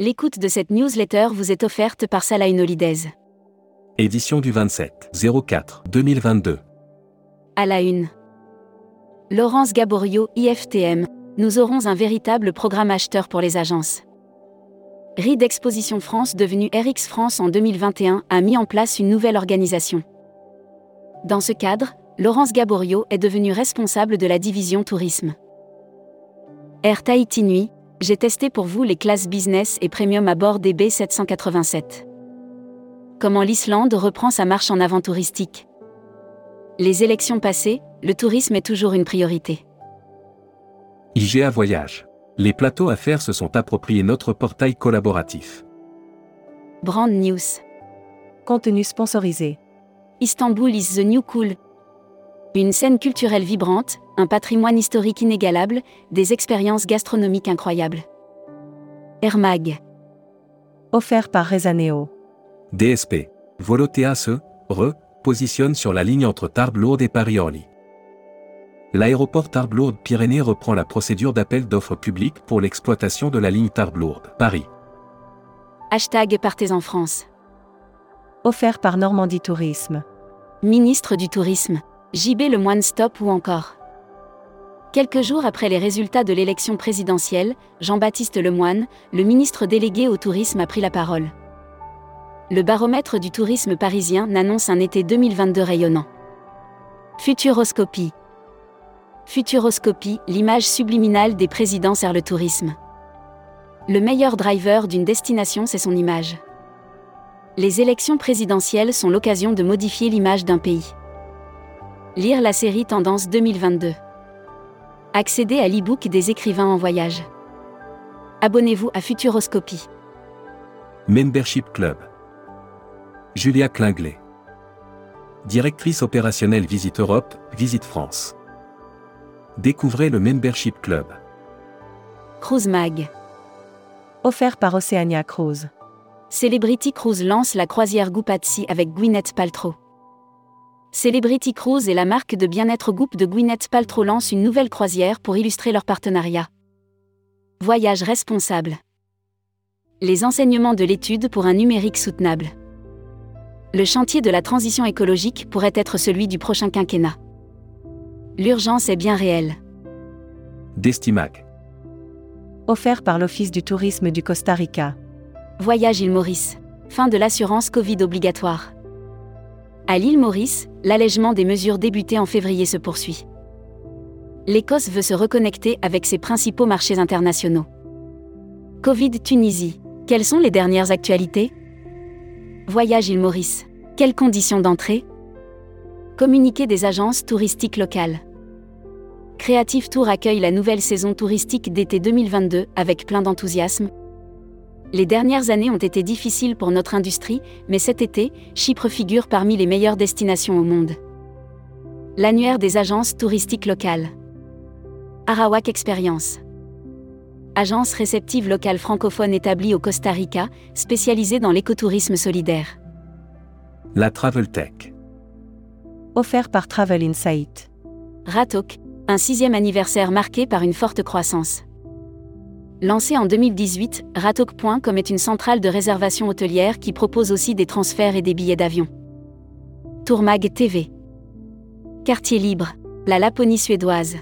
L'écoute de cette newsletter vous est offerte par Salah Holidays. Édition du 27 04 2022. À la une. Laurence Gaborio, IFTM. Nous aurons un véritable programme acheteur pour les agences. RID Exposition France, devenue RX France en 2021, a mis en place une nouvelle organisation. Dans ce cadre, Laurence Gaborio est devenue responsable de la division tourisme. Air Tahiti Nuit, j'ai testé pour vous les classes business et premium à bord des B787. Comment l'Islande reprend sa marche en avant touristique Les élections passées, le tourisme est toujours une priorité. IGA Voyage. Les plateaux affaires se sont appropriés notre portail collaboratif. Brand News. Contenu sponsorisé. Istanbul is the new cool. Une scène culturelle vibrante, un patrimoine historique inégalable, des expériences gastronomiques incroyables. Air Mag. Offert par Rezaneo. DSP. Volotea se, re, positionne sur la ligne entre Tarbes-Lourdes et Paris-Orly. L'aéroport Tarbes-Lourdes-Pyrénées reprend la procédure d'appel d'offres publiques pour l'exploitation de la ligne Tarbes-Lourdes, Paris. Hashtag Partez en France. Offert par Normandie Tourisme. Ministre du Tourisme. JB Le Moine Stop ou encore? Quelques jours après les résultats de l'élection présidentielle, Jean-Baptiste Lemoine, le ministre délégué au tourisme, a pris la parole. Le baromètre du tourisme parisien n'annonce un été 2022 rayonnant. Futuroscopie. Futuroscopie, l'image subliminale des présidents sert le tourisme. Le meilleur driver d'une destination, c'est son image. Les élections présidentielles sont l'occasion de modifier l'image d'un pays. Lire la série Tendance 2022. Accéder à l'e-book des écrivains en voyage. Abonnez-vous à Futuroscopie. Membership Club. Julia Klinglet. Directrice opérationnelle Visite Europe, Visite France. Découvrez le Membership Club. Cruise Mag. Offert par Oceania Cruise. Celebrity Cruise lance la croisière Goupatsi avec Gwyneth Paltrow. Celebrity Cruise et la marque de bien-être Goop de Gwyneth Paltrow lancent une nouvelle croisière pour illustrer leur partenariat. Voyage responsable. Les enseignements de l'étude pour un numérique soutenable. Le chantier de la transition écologique pourrait être celui du prochain quinquennat. L'urgence est bien réelle. Destimac. Offert par l'Office du tourisme du Costa Rica. Voyage île Maurice. Fin de l'assurance Covid obligatoire. À l'île Maurice, l'allègement des mesures débutées en février se poursuit. L'Écosse veut se reconnecter avec ses principaux marchés internationaux. Covid Tunisie. Quelles sont les dernières actualités? Voyage île Maurice. Quelles conditions d'entrée? Communiqué des agences touristiques locales. Creative Tour accueille la nouvelle saison touristique d'été 2022 avec plein d'enthousiasme. Les dernières années ont été difficiles pour notre industrie, mais cet été, Chypre figure parmi les meilleures destinations au monde. L'annuaire des agences touristiques locales. Arawak Experience. Agence réceptive locale francophone établie au Costa Rica, spécialisée dans l'écotourisme solidaire. La Travel Tech. Offert par Travel Insight. Ratok, un sixième anniversaire marqué par une forte croissance. Lancé en 2018, Ratok.com est une centrale de réservation hôtelière qui propose aussi des transferts et des billets d'avion. Tourmag TV. Quartier libre, la Laponie suédoise.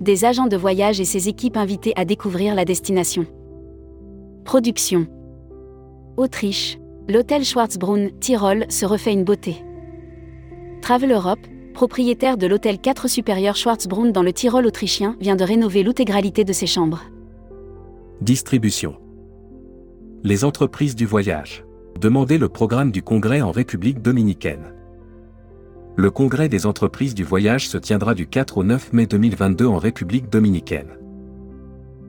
Des agents de voyage et ses équipes invités à découvrir la destination. Production. Autriche, l'hôtel Schwarzbrunn, Tyrol, se refait une beauté. Travel Europe, propriétaire de l'hôtel 4 supérieur Schwarzbrunn dans le Tyrol autrichien, vient de rénover l'intégralité de ses chambres. Distribution. Les entreprises du voyage. Demandez le programme du congrès en République dominicaine. Le congrès des entreprises du voyage se tiendra du 4 au 9 mai 2022 en République dominicaine.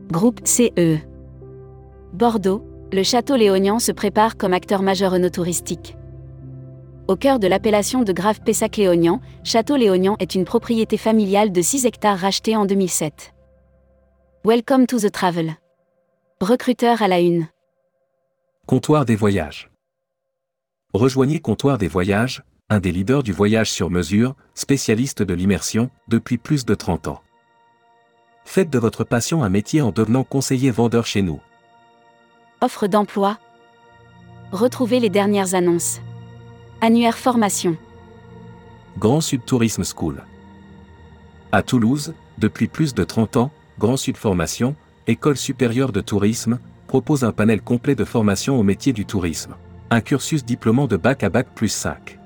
Groupe CE. Bordeaux, le château Léognan se prépare comme acteur majeur touristique. Au cœur de l'appellation de Grave Pessac Léognan, Château Léognan est une propriété familiale de 6 hectares rachetée en 2007. Welcome to the travel. Recruteur à la une. Comptoir des voyages. Rejoignez Comptoir des voyages, un des leaders du voyage sur mesure, spécialiste de l'immersion, depuis plus de 30 ans. Faites de votre passion un métier en devenant conseiller vendeur chez nous. Offre d'emploi. Retrouvez les dernières annonces. Annuaire formation. Grand Sud Tourisme School. À Toulouse, depuis plus de 30 ans, Grand Sud Formation, École supérieure de tourisme, propose un panel complet de formation au métier du tourisme. Un cursus diplômant de bac à bac plus 5.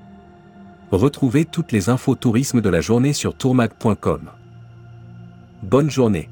Retrouvez toutes les infos tourisme de la journée sur tourmag.com. Bonne journée.